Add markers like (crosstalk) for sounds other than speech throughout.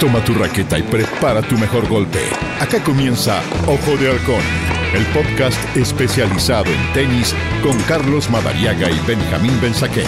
Toma tu raqueta y prepara tu mejor golpe. Acá comienza Ojo de Halcón, el podcast especializado en tenis con Carlos Madariaga y Benjamín Benzaquén.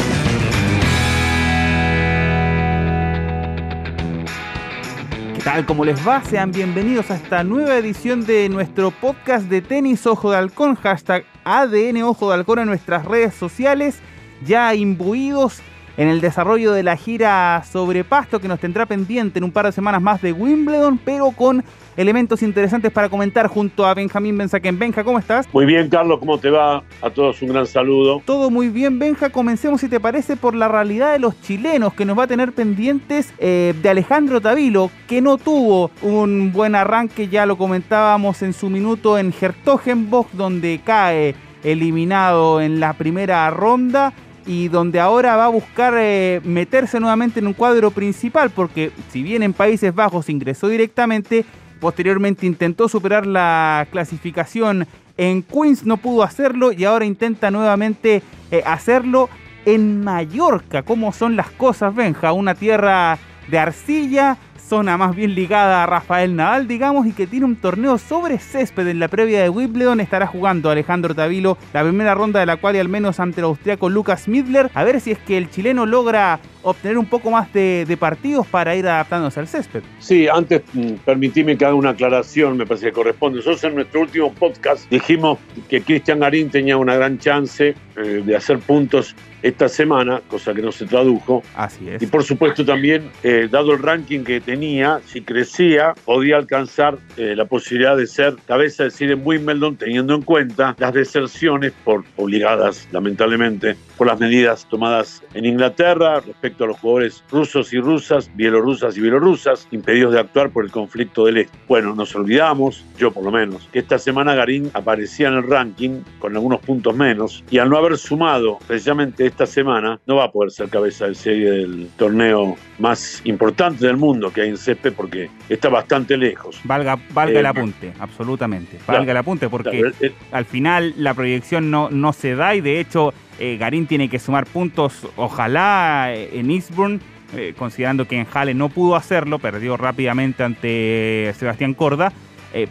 ¿Qué tal? ¿Cómo les va? Sean bienvenidos a esta nueva edición de nuestro podcast de tenis Ojo de Halcón, hashtag ADN Ojo de Halcón en nuestras redes sociales, ya imbuidos en el desarrollo de la gira sobre pasto que nos tendrá pendiente en un par de semanas más de Wimbledon, pero con elementos interesantes para comentar junto a Benjamín Benzaquén. Benja, ¿cómo estás? Muy bien, Carlos, ¿cómo te va? A todos un gran saludo. Todo muy bien, Benja. Comencemos, si te parece, por la realidad de los chilenos que nos va a tener pendientes eh, de Alejandro Tavilo, que no tuvo un buen arranque, ya lo comentábamos en su minuto en Hertogenbosch, donde cae eliminado en la primera ronda y donde ahora va a buscar eh, meterse nuevamente en un cuadro principal, porque si bien en Países Bajos ingresó directamente, posteriormente intentó superar la clasificación en Queens, no pudo hacerlo y ahora intenta nuevamente eh, hacerlo en Mallorca. ¿Cómo son las cosas, Benja? Una tierra de arcilla, zona más bien ligada a Rafael Nadal, digamos, y que tiene un torneo sobre césped en la previa de Wimbledon. Estará jugando Alejandro Tavilo la primera ronda de la cual, y al menos ante el austriaco Lucas Midler, a ver si es que el chileno logra obtener un poco más de, partidos para ir adaptándose al césped. Sí, antes mm, permitime que haga una aclaración, me parece que corresponde. Nosotros en nuestro último podcast dijimos que Cristian Garín tenía una gran chance eh, de hacer puntos esta semana, cosa que no se tradujo. Así es. Y por supuesto también, eh, dado el ranking que tenía, si crecía, podía alcanzar eh, la posibilidad de ser cabeza de serie en Wimbledon, teniendo en cuenta las deserciones por obligadas, lamentablemente, por las medidas tomadas en Inglaterra respecto a los jugadores rusos y rusas, bielorrusas y bielorrusas, impedidos de actuar por el conflicto del Este. Bueno, nos olvidamos, yo por lo menos, que esta semana Garín aparecía en el ranking con algunos puntos menos y al no haber sumado precisamente esta semana, no va a poder ser cabeza de serie del torneo más importante del mundo que hay en césped porque está bastante lejos. Valga, valga el eh, apunte, absolutamente. Valga el apunte porque al final la proyección no, no se da y de hecho eh, Garín tiene que sumar puntos, ojalá eh, en Eastbourne, eh, considerando que en Halle no pudo hacerlo, perdió rápidamente ante Sebastián Corda.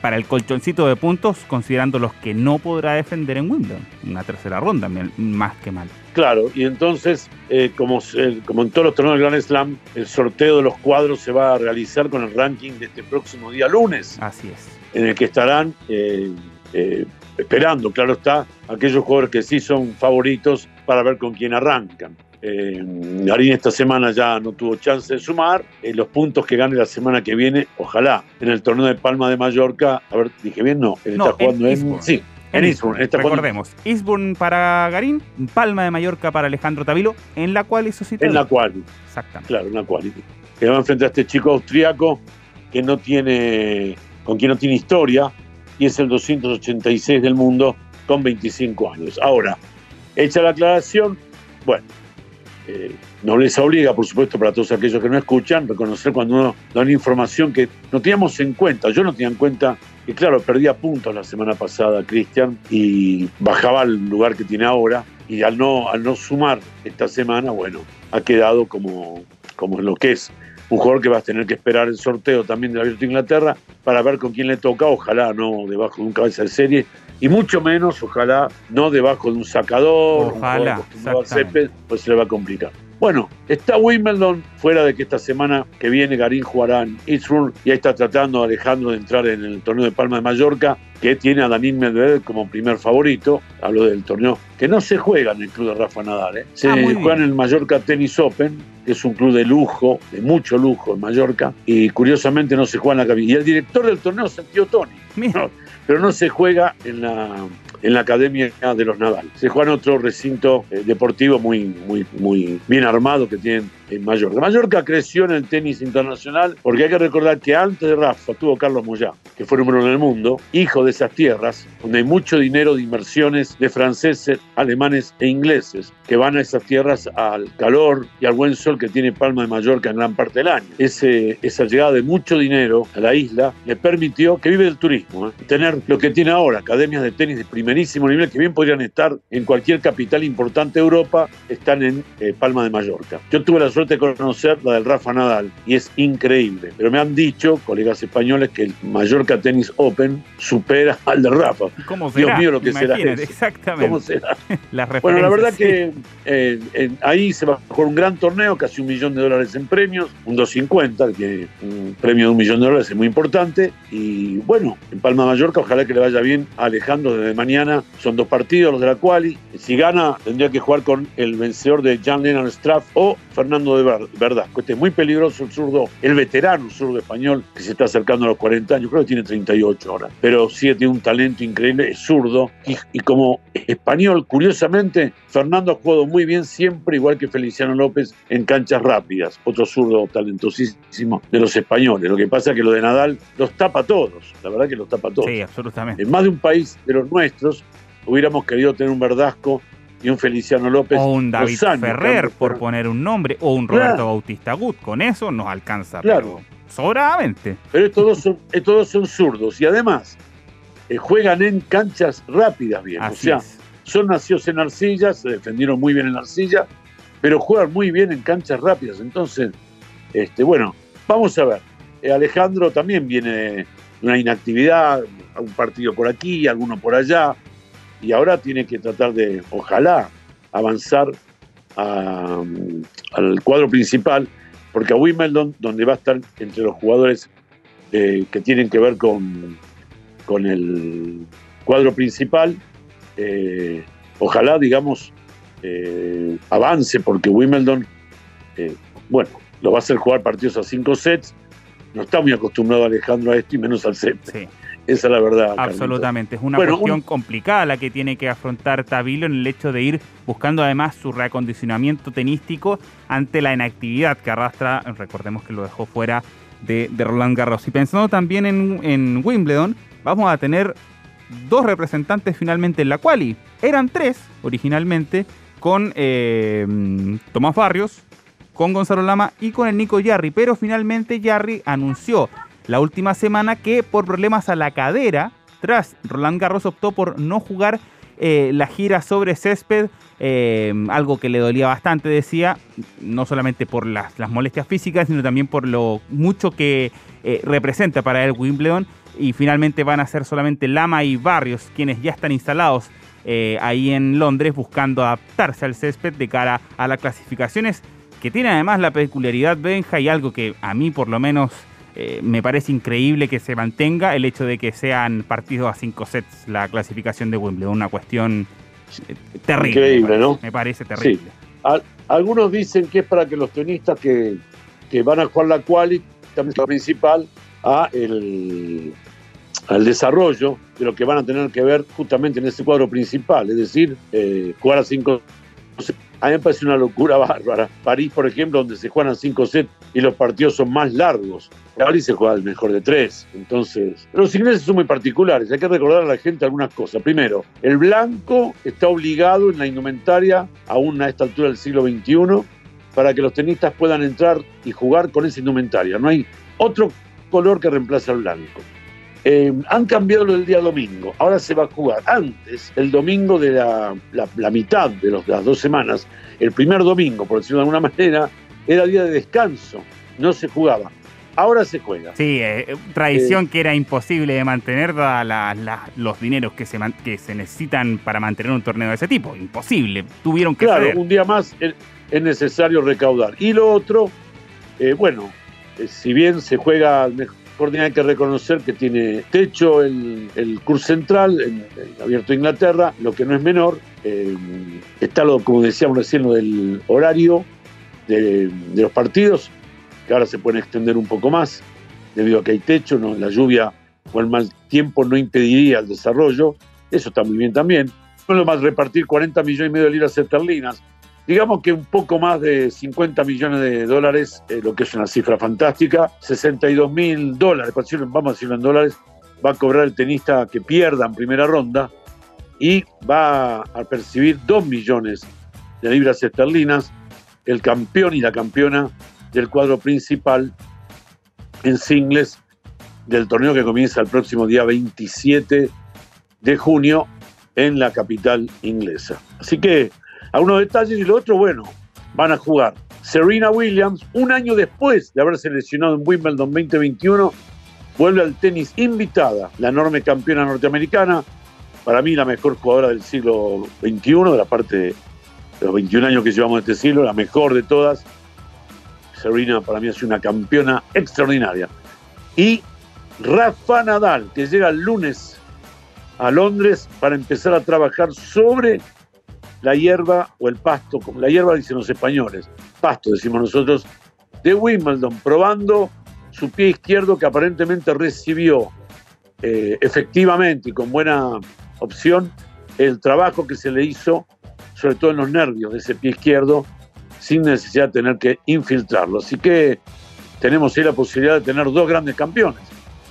para el colchoncito de puntos, considerando los que no podrá defender en Wimbledon. Una tercera ronda, más que mal. Claro, y entonces, como, como en todos los torneos del Grand Slam, el sorteo de los cuadros se va a realizar con el ranking de este próximo día lunes. Así es. En el que estarán esperando, claro está, aquellos jugadores que sí son favoritos para ver con quién arrancan. Eh, Garín esta semana ya no tuvo chance de sumar. Eh, los puntos que gane la semana que viene, ojalá, en el torneo de Palma de Mallorca. A ver, dije bien, no. Él está jugando en. sí, en Eastbourne. Recordemos, Eastbourne para Garín, Palma de Mallorca para Alejandro Tavilo, en la cual hizo En la cual. Exactamente. Claro, en la cual. Que va a enfrentar a este chico austriaco que no tiene, con quien no tiene historia, y es el 286 del mundo con 25 años. Ahora, hecha la aclaración, bueno, eh, no les obliga, por supuesto, para todos aquellos que no escuchan, reconocer cuando uno da una información que no teníamos en cuenta. Yo no tenía en cuenta que, claro, perdía puntos la semana pasada Cristian y bajaba al lugar que tiene ahora. Y al no, al no sumar esta semana, bueno, ha quedado como, como lo que es un jugador que va a tener que esperar el sorteo también de la Abierto de Inglaterra para ver con quién le toca, ojalá no debajo de un cabeza de serie, y mucho menos, ojalá no debajo de un sacador, ojalá, un pues se le va a complicar. Bueno, está Wimbledon, fuera de que esta semana que viene Garín jugará en Eastbourne y ahí está tratando Alejandro de entrar en el torneo de Palma de Mallorca, que tiene a Danín Medvedev como primer favorito. Hablo del torneo que no se juega en el club de Rafa Nadal, ¿eh? se ah, juega en el Mallorca Tennis Open, que es un club de lujo, de mucho lujo en Mallorca, y curiosamente no se juega en la cabina. Y el director del torneo es el tío Tony. pero no se juega en la en la Academia de los Nadal. Se juega en otro recinto eh, deportivo muy, muy, muy bien armado que tienen en Mallorca. Mallorca creció en el tenis internacional porque hay que recordar que antes de Rafa tuvo Carlos Moyá, que fue número uno en el mundo, hijo de esas tierras, donde hay mucho dinero de inversiones de franceses, alemanes e ingleses que van a esas tierras al calor y al buen sol que tiene Palma de Mallorca en gran parte del año. Ese, esa llegada de mucho dinero a la isla le permitió que vive del turismo, ¿eh? tener lo que tiene ahora, academias de tenis de primerísimo nivel que bien podrían estar en cualquier capital importante de Europa, están en eh, Palma de Mallorca. Yo tuve la suerte suerte de conocer la del Rafa Nadal y es increíble. Pero me han dicho, colegas españoles, que el Mallorca Tennis Open supera (laughs) al de Rafa. ¿Cómo será? Dios mío, lo que será. Eso. Exactamente. ¿Cómo será? (laughs) bueno, la verdad que eh, ahí se va a jugar un gran torneo, casi un millón de dólares en premios, un 250, que un premio de un millón de dólares es muy importante. Y bueno, en Palma Mallorca, ojalá que le vaya bien a Alejandro desde mañana. Son dos partidos los de la quali. Si gana, tendría que jugar con el vencedor de Jan Lennon Straff o Fernando de Verdasco. Este es muy peligroso el zurdo, el veterano zurdo español que se está acercando a los 40 años, creo que tiene 38 ahora, pero sí tiene un talento increíble, es zurdo y, como español, curiosamente, Fernando ha jugado muy bien siempre, igual que Feliciano López, en canchas rápidas, otro zurdo talentosísimo de los españoles. Lo que pasa es que lo de Nadal los tapa a todos, la verdad que los tapa a todos. Sí, absolutamente. En más de un país de los nuestros, hubiéramos querido tener un Verdasco y un Feliciano López. O un David Ferrer, por poner un nombre, o un Roberto Bautista Gut. Con eso nos alcanza. Claro. sobradamente. Pero estos dos son, (laughs) estos son zurdos y además eh, juegan en canchas rápidas bien. o sea, son nacidos en arcilla, se defendieron muy bien en arcilla, pero juegan muy bien en canchas rápidas. Entonces, este, bueno, vamos a ver. Eh, Alejandro también viene de una inactividad, un partido por aquí, alguno por allá y ahora tiene que tratar de, ojalá, avanzar al cuadro principal, porque a Wimbledon, donde va a estar entre los jugadores eh, que tienen que ver con, con el cuadro principal, eh, ojalá, digamos, eh, avance, porque Wimbledon, bueno, lo va a hacer jugar partidos a cinco sets. No está muy acostumbrado Alejandro a esto y menos al set. Esa es la verdad. Absolutamente. Es una cuestión complicada la que tiene que afrontar Tabilo en el hecho de ir buscando además su reacondicionamiento tenístico ante la inactividad que arrastra, recordemos que lo dejó fuera de, Roland Garros. Y pensando también en, Wimbledon, vamos a tener dos representantes finalmente en la quali. Eran tres originalmente con eh, Tomás Barrios, con Gonzalo Lama y con el Nico Yarri, pero finalmente Yarri anunció la última semana que por problemas a la cadera, tras Roland Garros optó por no jugar eh, la gira sobre césped, eh, algo que le dolía bastante, decía, no solamente por las, molestias físicas, sino también por lo mucho que eh, representa para él Wimbledon. Y finalmente van a ser solamente Lama y Barrios quienes ya están instalados ahí en Londres buscando adaptarse al césped de cara a las clasificaciones, que tiene además la peculiaridad Benja y algo que a mí por lo menos eh, me parece increíble que se mantenga el hecho de que sean partidos a cinco sets la clasificación de Wimbledon, una cuestión eh, terrible. Increíble, ¿no? Me parece terrible. algunos dicen que es para que los tenistas que, van a jugar la quali, también la principal, a el, al desarrollo de lo que van a tener que ver justamente en ese cuadro principal, es decir, eh, jugar a cinco sets a mí me parece una locura (laughs) bárbara. París, por ejemplo, donde se juegan cinco sets y los partidos son más largos. París se juega el mejor de tres. Entonces, los ingleses son muy particulares. Hay que recordar a la gente algunas cosas. Primero, el blanco está obligado en la indumentaria, aún a esta altura del siglo XXI, para que los tenistas puedan entrar y jugar con esa indumentaria. No hay otro color que reemplace al blanco. Eh, han cambiado lo del día domingo. Ahora se va a jugar. Antes, el domingo de la, mitad de, las dos semanas, el primer domingo, por decirlo de alguna (laughs) manera, era día de descanso. No se jugaba. Ahora se juega. Sí, eh, tradición eh, que era imposible de mantener, dadas los dineros que se, que se necesitan para mantener un torneo de ese tipo. Imposible. Tuvieron que. Claro, un día más es, necesario recaudar. Y lo otro, bueno, si bien se juega hay que reconocer que tiene techo el, el curso central, en, abierto Inglaterra, lo que no es menor. Eh, está, lo, como decíamos recién, lo del horario de, los partidos, que ahora se pueden extender un poco más, debido a que hay techo, ¿no? la lluvia o el mal tiempo no impediría el desarrollo. Eso está muy bien también. No lo más repartir 40 millones y medio de libras esterlinas digamos que un poco más de 50 millones de dólares, eh, lo que es una cifra fantástica, 62 mil dólares, vamos a decirlo en dólares, va a cobrar el tenista que pierda en primera ronda y va a percibir 2 millones de libras esterlinas el campeón y la campeona del cuadro principal en singles del torneo que comienza el próximo día 27 de junio en la capital inglesa. Así que algunos detalles y lo otro, bueno, van a jugar Serena Williams, un año después de haberse lesionado en Wimbledon 2021, vuelve al tenis invitada, la enorme campeona norteamericana, para mí la mejor jugadora del siglo XXI, de la parte de los 21 años que llevamos este siglo, la mejor de todas. Serena para mí es una campeona extraordinaria. Y Rafa Nadal, que llega el lunes a Londres para empezar a trabajar sobre la hierba o el pasto, como la hierba dicen los españoles, pasto decimos nosotros, de Wimbledon, probando su pie izquierdo que aparentemente recibió eh, efectivamente y con buena opción el trabajo que se le hizo, sobre todo en los nervios de ese pie izquierdo, sin necesidad de tener que infiltrarlo. Así que tenemos ahí la posibilidad de tener dos grandes campeones.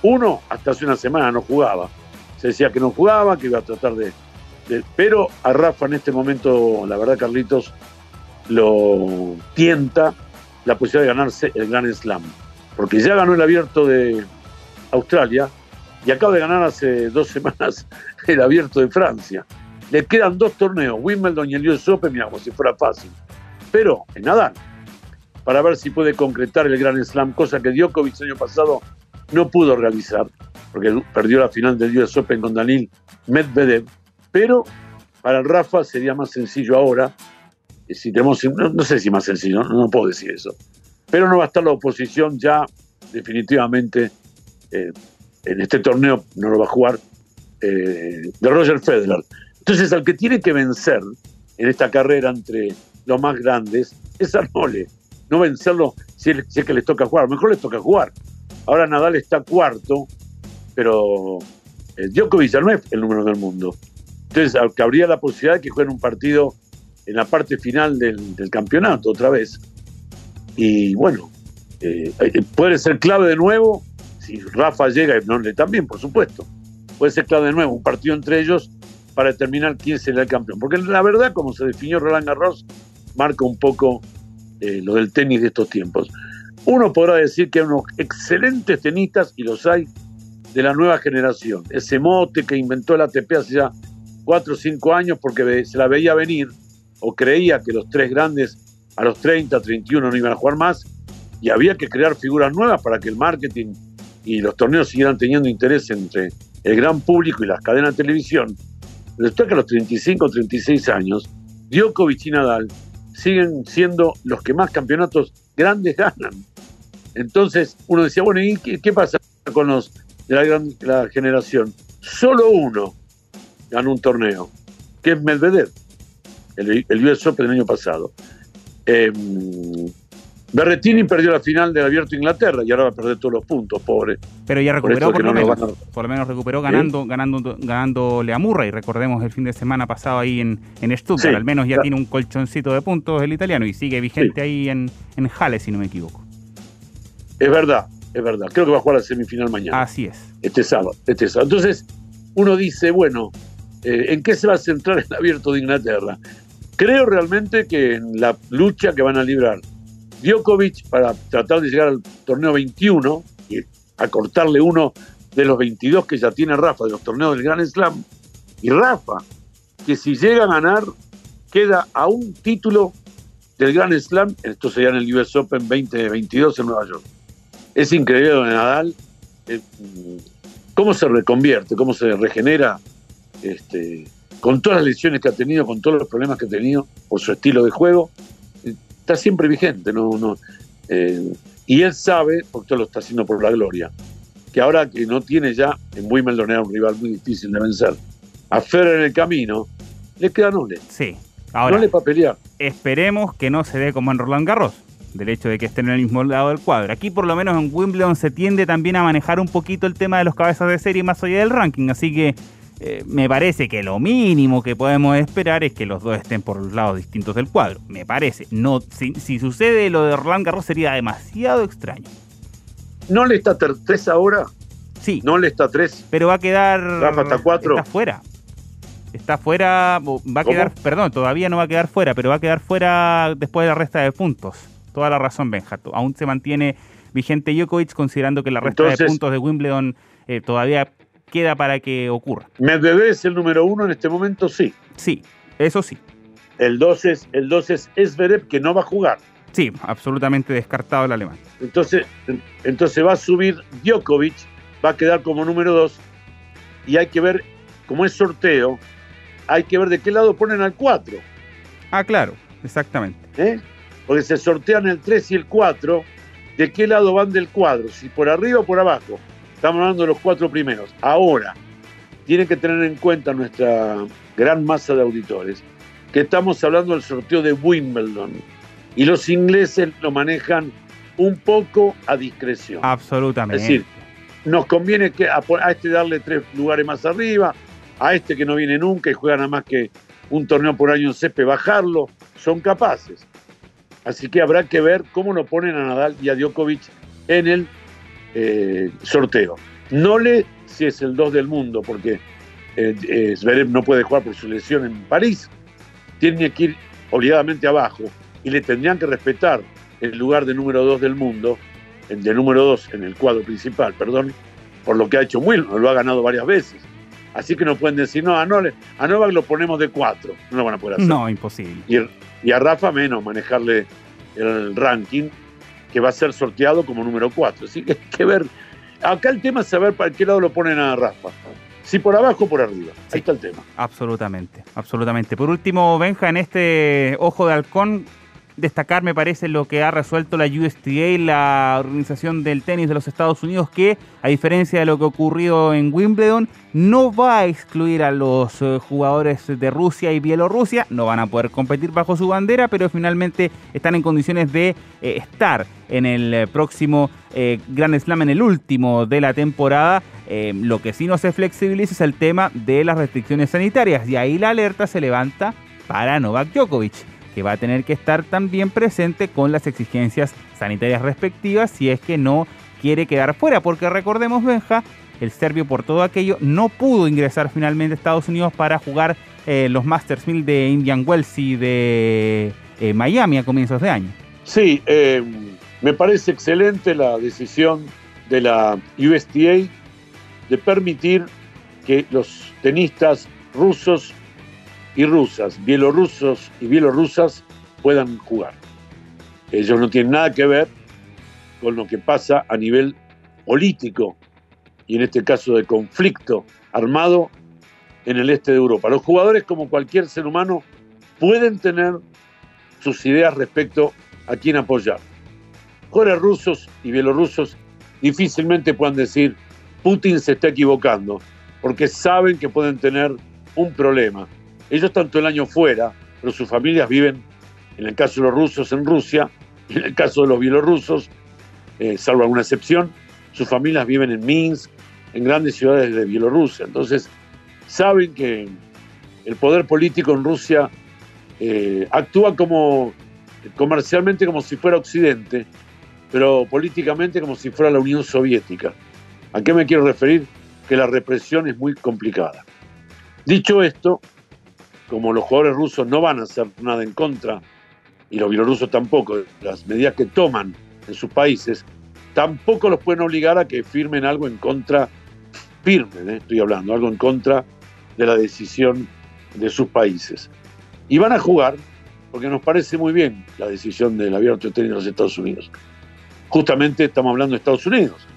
Uno, hasta hace una semana no jugaba. Se decía que no jugaba, que iba a tratar de. Pero a Rafa en este momento, la verdad, Carlitos, lo tienta la posibilidad de ganarse el Gran Slam. Porque ya ganó el abierto de Australia y acaba de ganar hace dos semanas (laughs) el abierto de Francia. Le quedan dos torneos, Wimbledon y el US Open, mira, como si fuera fácil. Pero en Nadal, para ver si puede concretar el Gran Slam, cosa que Djokovic el año pasado no pudo realizar, porque perdió la final del US Open con Danil Medvedev. Pero para el Rafa sería más sencillo ahora, si tenemos, no, sé si más sencillo, no, puedo decir eso. Pero no va a estar la oposición ya definitivamente eh, en este torneo, no lo va a jugar, eh, de Roger Federer. Entonces, al que tiene que vencer en esta carrera entre los más grandes es Arnole. No vencerlo si es, que les toca jugar, mejor les toca jugar. Ahora Nadal está cuarto, pero eh, Djokovic no es el número del mundo. Entonces, habría la posibilidad de que jueguen un partido en la parte final del, campeonato otra vez. Y bueno, eh, eh, puede ser clave de nuevo si Rafa llega, y no, también, por supuesto. Puede ser clave de nuevo un partido entre ellos para determinar quién será el campeón. Porque la verdad, como se definió Roland Garros, marca un poco eh, lo del tenis de estos tiempos. Uno podrá decir que hay unos excelentes tenistas, y los hay, de la nueva generación. Ese mote que inventó el ATP hace ya cuatro o cinco años porque se la veía venir o creía que los tres grandes a los 30, 31 no iban a jugar más y había que crear figuras nuevas para que el marketing y los torneos siguieran teniendo interés entre el gran público y las cadenas de televisión. Resulta que a los 35, 36 años, Djokovic y Nadal siguen siendo los que más campeonatos grandes ganan. Entonces uno decía, bueno, ¿y qué, pasa con los de la gran la generación? Solo uno ganó un torneo, que es Medvedev el, el US Open del año pasado. Eh, Berretini perdió la final del Abierto de Inglaterra y ahora va a perder todos los puntos, pobre. Pero ya recuperó por, lo menos, por lo menos recuperó ganando, ganando, ganándole a Murray. Recordemos el fin de semana pasado ahí en, en Stuttgart. Al menos ya tiene un colchoncito de puntos el italiano y sigue vigente ahí en, en Halle, si no me equivoco. Es verdad, es verdad. Creo que va a jugar la semifinal mañana. Así es. Este sábado. Este sábado. Entonces, uno dice, bueno, eh, ¿en qué se va a centrar el Abierto de Inglaterra? Creo realmente que en la lucha que van a librar Djokovic para tratar de llegar al torneo 21 y acortarle uno de los 22 que ya tiene Rafa de los torneos del Grand Slam. Y Rafa, que si llega a ganar, queda a un título del Grand Slam, esto sería en el US Open 2022 en Nueva York. Es increíble Nadal, eh, cómo se reconvierte, cómo se regenera este, con todas las lesiones que ha tenido, con todos los problemas que ha tenido por su estilo de juego, está siempre vigente. No, eh, y él sabe, porque lo está haciendo por la gloria, que ahora que no tiene ya en Wimbledon un rival muy difícil de vencer, a Federer en el camino, le queda Nole. Sí. Ahora, no le para pelear. Esperemos que no se dé como en Roland Garros, del hecho de que estén en el mismo lado del cuadro. Aquí por lo menos en Wimbledon se tiende también a manejar un poquito el tema de los cabezas de serie más allá del ranking, así que eh, me parece que lo mínimo que podemos esperar es que los dos estén por los lados distintos del cuadro. Me parece. No, si, sucede lo de Roland Garros sería demasiado extraño. ¿No le está tres ahora? Sí. ¿No le está tres? Pero va a quedar. Rafa está cuatro. Está fuera. Está fuera. Va a quedar. Perdón, todavía no va a quedar fuera, pero va a quedar fuera después de la resta de puntos. Toda la razón, Benjato. Aún se mantiene vigente Djokovic, considerando que la resta de puntos de Wimbledon eh, todavía queda para que ocurra. ¿Medvedev es el número uno en este momento? Sí. Sí, eso sí. El 2 es, el es Esverev, que no va a jugar. Sí, absolutamente descartado el alemán. Entonces, entonces va a subir Djokovic, va a quedar como número 2 y hay que ver, como es sorteo, hay que ver de qué lado ponen al 4. Ah, claro, exactamente. ¿Eh? Porque se sortean el 3 y el 4, ¿de qué lado van del cuadro? Si por arriba o por abajo. Estamos hablando de los cuatro primeros. Ahora, tienen que tener en cuenta nuestra gran masa de auditores que estamos hablando del sorteo de Wimbledon y los ingleses lo manejan un poco a discreción. Absolutamente. Es decir, nos conviene que a, este darle tres lugares más arriba, a este que no viene nunca y juega nada más que un torneo por año en CEPE, bajarlo, son capaces. Así que habrá que ver cómo lo ponen a Nadal y a Djokovic en el eh, sorteo. No le si es el 2 del mundo, porque eh, eh, Zverev no puede jugar por su lesión en París, tiene que ir obligadamente abajo y le tendrían que respetar el lugar de número 2 del mundo, el de número 2 en el cuadro principal, perdón, por lo que ha hecho Will, lo ha ganado varias veces. Así que no pueden decir, no, a, a Novak lo ponemos de 4, no lo van a poder hacer. No, imposible. Y, y a Rafa menos manejarle el ranking, que va a ser sorteado como número 4. Así que hay que ver Acá el tema es saber para qué lado lo ponen a Rafa. Si por abajo o por arriba. Ahí está el tema. Absolutamente, absolutamente. Por último, Benja, en este ojo de halcón, destacar, me parece, lo que ha resuelto la USTA, la Organización del Tenis de los Estados Unidos, que, a diferencia de lo que ocurrió en Wimbledon, no va a excluir a los eh, jugadores de Rusia y Bielorrusia, no van a poder competir bajo su bandera, pero finalmente están en condiciones de eh, estar en el eh, próximo Grand Slam, en el último de la temporada. lo que sí no se flexibiliza es el tema de las restricciones sanitarias, y ahí la alerta se levanta para Novak Djokovic que va a tener que estar también presente con las exigencias sanitarias respectivas si es que no quiere quedar fuera, porque recordemos, Benja, el serbio por todo aquello no pudo ingresar finalmente a Estados Unidos para jugar eh, los Masters 1000 de Indian Wells y de eh, Miami a comienzos de año. Sí, eh, me parece excelente la decisión de la USTA de permitir que los tenistas rusos y rusas, bielorrusos y bielorrusas puedan jugar. Ellos no tienen nada que ver con lo que pasa a nivel político y en este caso de conflicto armado en el este de Europa. Los jugadores, como cualquier ser humano, pueden tener sus ideas respecto a quién apoyar. Jugadores rusos y bielorrusos difícilmente puedan decir Putin se está equivocando, porque saben que pueden tener un problema ellos están todo el año fuera, pero sus familias viven, en el caso de los rusos, en Rusia, (laughs) en el caso de los bielorrusos, eh, salvo alguna excepción, sus familias viven en Minsk, en grandes ciudades de Bielorrusia. Entonces, saben que el poder político en Rusia eh, actúa como comercialmente como si fuera Occidente, pero políticamente como si fuera la Unión Soviética. ¿A qué me quiero referir? Que la represión es muy complicada. Dicho esto, como los jugadores rusos no van a hacer nada en contra, y los bielorrusos tampoco, las medidas que toman en sus países, tampoco los pueden obligar a que firmen algo en contra, firmen, ¿eh? estoy hablando, algo en contra de la decisión de sus países. Y van a jugar, porque nos parece muy bien la decisión del abierto de de los Estados Unidos. Justamente estamos hablando de Estados Unidos,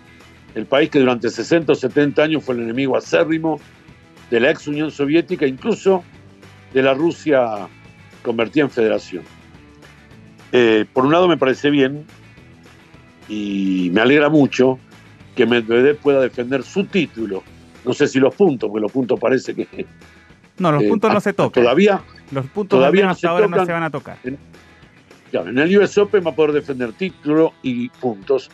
el país que durante 60 o 70 años fue el enemigo acérrimo de la ex Unión Soviética, incluso de la Rusia convertida en federación. Eh, por un lado me parece bien y me alegra mucho que Medvedev pueda defender su título. No sé si los puntos, porque los puntos parece que... No, los puntos no se tocan. Todavía, los puntos todavía no se ahora no se van a tocar. En, en el US Open va a poder defender título y puntos.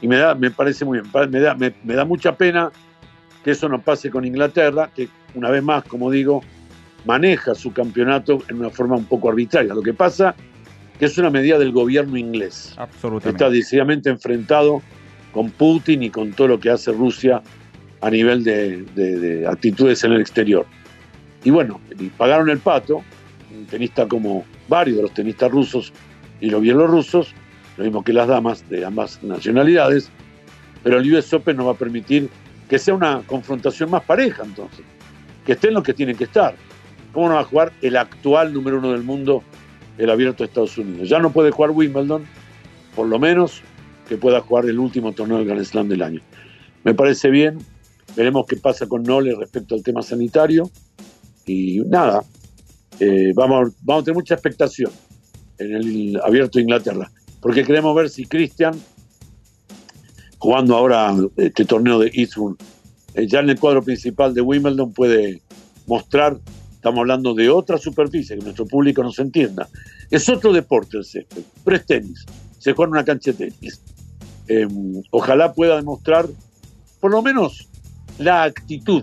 Y me, da, me parece muy bien. Me da, me da mucha pena que eso no pase con Inglaterra, que una vez más, como digo, maneja su campeonato en una forma un poco arbitraria. Lo que pasa que es una medida del gobierno inglés. Absolutamente. Está decididamente enfrentado con Putin y con todo lo que hace Rusia a nivel de, actitudes en el exterior. Y bueno, pagaron el pato, un tenista como varios de los tenistas rusos y los bielorrusos, lo mismo que las damas de ambas nacionalidades, pero el US Open no va a permitir que sea una confrontación más pareja entonces, que estén los que tienen que estar. ¿Cómo no va a jugar el actual número uno del mundo el abierto de Estados Unidos. Ya no puede jugar Wimbledon, por lo menos que pueda jugar el último torneo del Grand Slam del año. Me parece bien, veremos qué pasa con Nole respecto al tema sanitario y nada, eh, vamos, vamos a tener mucha expectación en el abierto de Inglaterra, porque queremos ver si Cristian, jugando ahora este torneo de Eastbourne, eh, ya en el cuadro principal de Wimbledon puede mostrar, estamos hablando de otra superficie, que nuestro público nos entienda. Es otro deporte el césped, pero es tenis, se juega en una cancha de tenis. Em, ojalá pueda demostrar por lo menos la actitud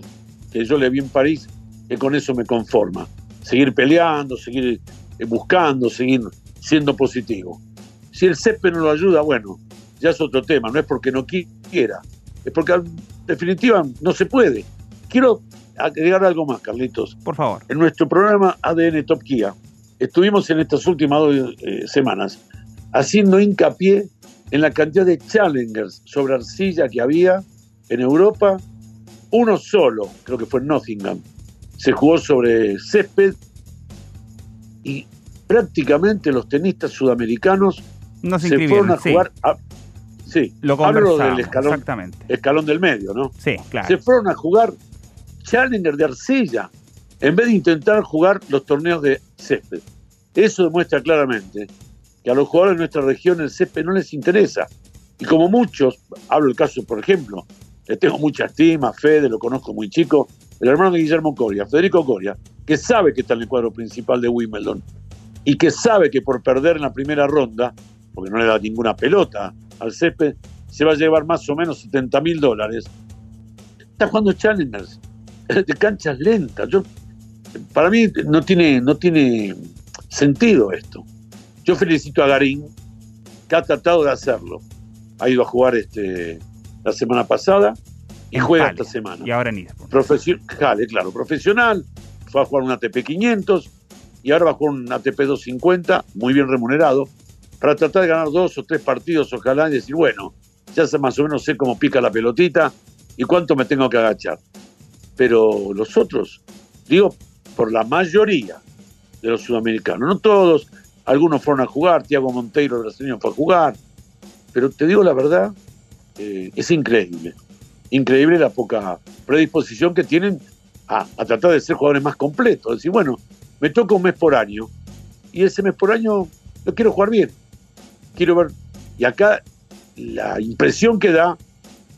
que yo le vi en París, que con eso me conforma. Seguir peleando, seguir eh, buscando, seguir siendo positivo. Si el césped no lo ayuda, bueno, ya es otro tema, no es porque no quiera, es porque en definitiva no se puede. Quiero agregar algo más, Carlitos. Por favor. En nuestro programa ADN Top Kia, estuvimos en estas últimas dos eh, semanas haciendo hincapié en la cantidad de challengers sobre arcilla que había en Europa. Uno solo, creo que fue en Nottingham, se jugó sobre césped y prácticamente los tenistas sudamericanos no se, fueron a jugar. sí, lo hablo del escalón, exactamente. escalón del medio, ¿no? Sí, claro. Se fueron a jugar Challenger de arcilla en vez de intentar jugar los torneos de césped. Eso demuestra claramente que a los jugadores de nuestra región el césped no les interesa. Y como muchos, hablo el caso, por ejemplo, le tengo mucha estima, Fede, lo conozco muy chico, el hermano de Guillermo Coria, Federico Coria, que sabe que está en el cuadro principal de Wimbledon y que sabe que por perder en la primera ronda, porque no le da ninguna pelota al césped, se va a llevar más o menos 70 mil dólares. Está jugando Challengers (laughs) de canchas lentas. Yo, para mí no tiene, no tiene sentido esto. Yo felicito a Garín, que ha tratado de hacerlo. Ha ido a jugar este, la semana pasada y juega esta semana. Y ahora en Profesional, claro, profesional. Fue a jugar un ATP 500 y ahora va a jugar un ATP 250, muy bien remunerado, para tratar de ganar dos o tres partidos, ojalá, y decir, bueno, ya más o menos sé cómo pica la pelotita y cuánto me tengo que agachar. Pero los otros, digo, por la mayoría de los sudamericanos, no todos, algunos fueron a jugar, Tiago Monteiro, brasileño, fue a jugar, pero te digo la verdad, eh, es increíble. Increíble la poca predisposición que tienen a, tratar de ser jugadores más completos. Es decir, bueno, me toca un mes por año y ese mes por año lo quiero jugar bien. Quiero ver. Y acá la impresión que da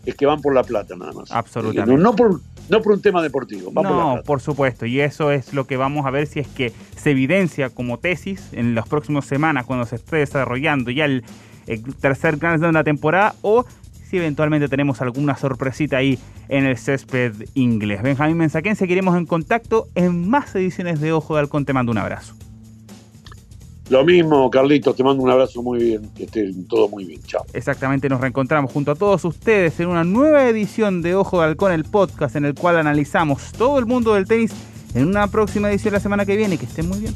es que van por la plata nada más. Absolutamente. No, por, no por un tema deportivo. no, por, supuesto. Y eso es lo que vamos a ver si es que se evidencia como tesis en las próximas semanas cuando se esté desarrollando ya el, tercer Grand de la temporada o si eventualmente tenemos alguna sorpresita ahí en el césped inglés. Benjamín Mensaquen, seguiremos en contacto en más ediciones de Ojo de Halcón. Te mando un abrazo. Lo mismo, Carlitos, te mando un abrazo muy bien, que estén todo muy bien, chao. Exactamente, nos reencontramos junto a todos ustedes en una nueva edición de Ojo de Halcón, el podcast en el cual analizamos todo el mundo del tenis en una próxima edición la semana que viene. Que estén muy bien.